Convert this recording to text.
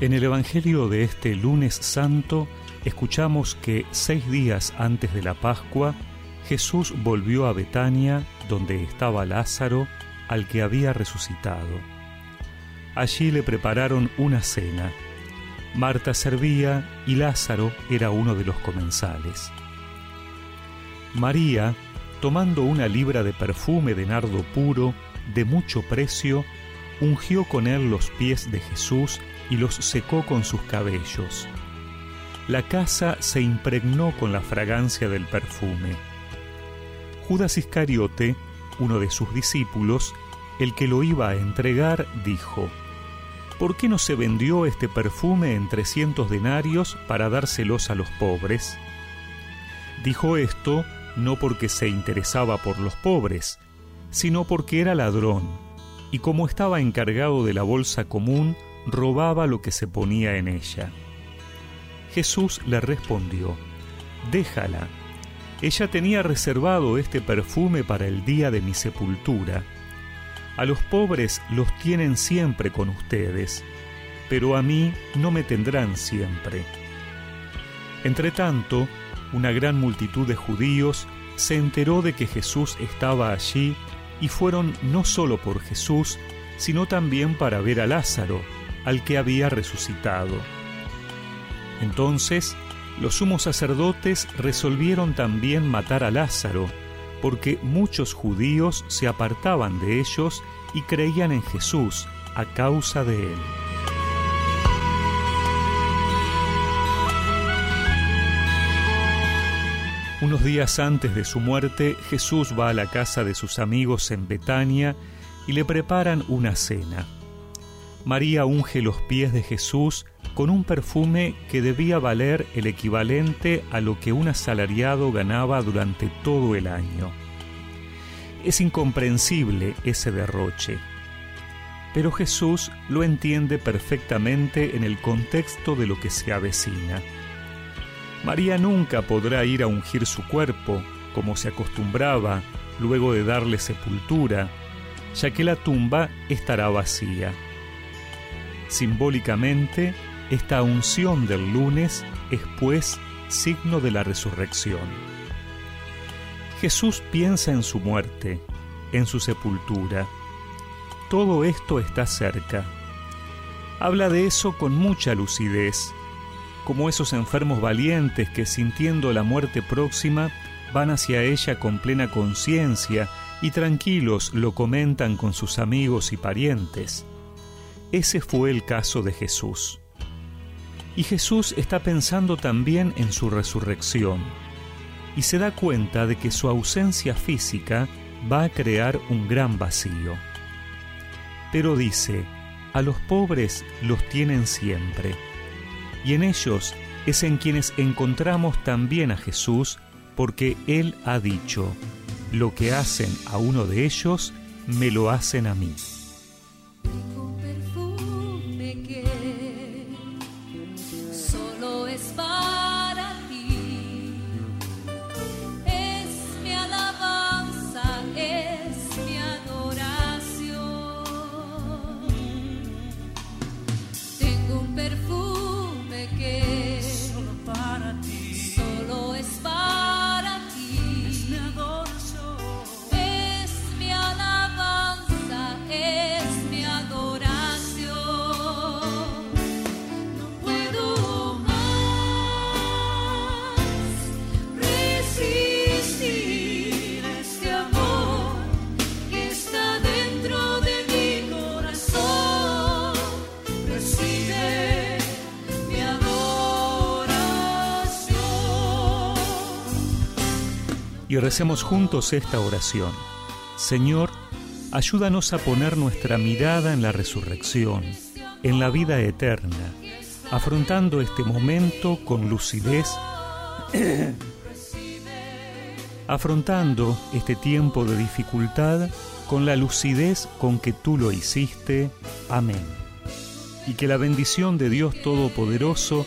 En el Evangelio de este lunes santo escuchamos que seis días antes de la Pascua Jesús volvió a Betania donde estaba Lázaro al que había resucitado. Allí le prepararon una cena. Marta servía y Lázaro era uno de los comensales. María, tomando una libra de perfume de nardo puro, de mucho precio, ungió con él los pies de Jesús y los secó con sus cabellos. La casa se impregnó con la fragancia del perfume. Judas Iscariote, uno de sus discípulos, el que lo iba a entregar, dijo, ¿Por qué no se vendió este perfume en trescientos denarios para dárselos a los pobres? Dijo esto no porque se interesaba por los pobres, sino porque era ladrón, y como estaba encargado de la bolsa común, robaba lo que se ponía en ella. Jesús le respondió, Déjala. Ella tenía reservado este perfume para el día de mi sepultura. A los pobres los tienen siempre con ustedes, pero a mí no me tendrán siempre. Entretanto, una gran multitud de judíos se enteró de que Jesús estaba allí y fueron no solo por Jesús, sino también para ver a Lázaro, al que había resucitado. Entonces, los sumos sacerdotes resolvieron también matar a Lázaro, porque muchos judíos se apartaban de ellos y creían en Jesús a causa de él. Unos días antes de su muerte, Jesús va a la casa de sus amigos en Betania y le preparan una cena. María unge los pies de Jesús con un perfume que debía valer el equivalente a lo que un asalariado ganaba durante todo el año. Es incomprensible ese derroche, pero Jesús lo entiende perfectamente en el contexto de lo que se avecina. María nunca podrá ir a ungir su cuerpo, como se acostumbraba, luego de darle sepultura, ya que la tumba estará vacía. Simbólicamente, esta unción del lunes es pues signo de la resurrección. Jesús piensa en su muerte, en su sepultura. Todo esto está cerca. Habla de eso con mucha lucidez, como esos enfermos valientes que sintiendo la muerte próxima van hacia ella con plena conciencia y tranquilos lo comentan con sus amigos y parientes. Ese fue el caso de Jesús. Y Jesús está pensando también en su resurrección y se da cuenta de que su ausencia física va a crear un gran vacío. Pero dice, a los pobres los tienen siempre, y en ellos es en quienes encontramos también a Jesús, porque Él ha dicho, lo que hacen a uno de ellos, me lo hacen a mí. Y recemos juntos esta oración. Señor, ayúdanos a poner nuestra mirada en la resurrección, en la vida eterna, afrontando este momento con lucidez, afrontando este tiempo de dificultad con la lucidez con que tú lo hiciste. Amén. Y que la bendición de Dios Todopoderoso,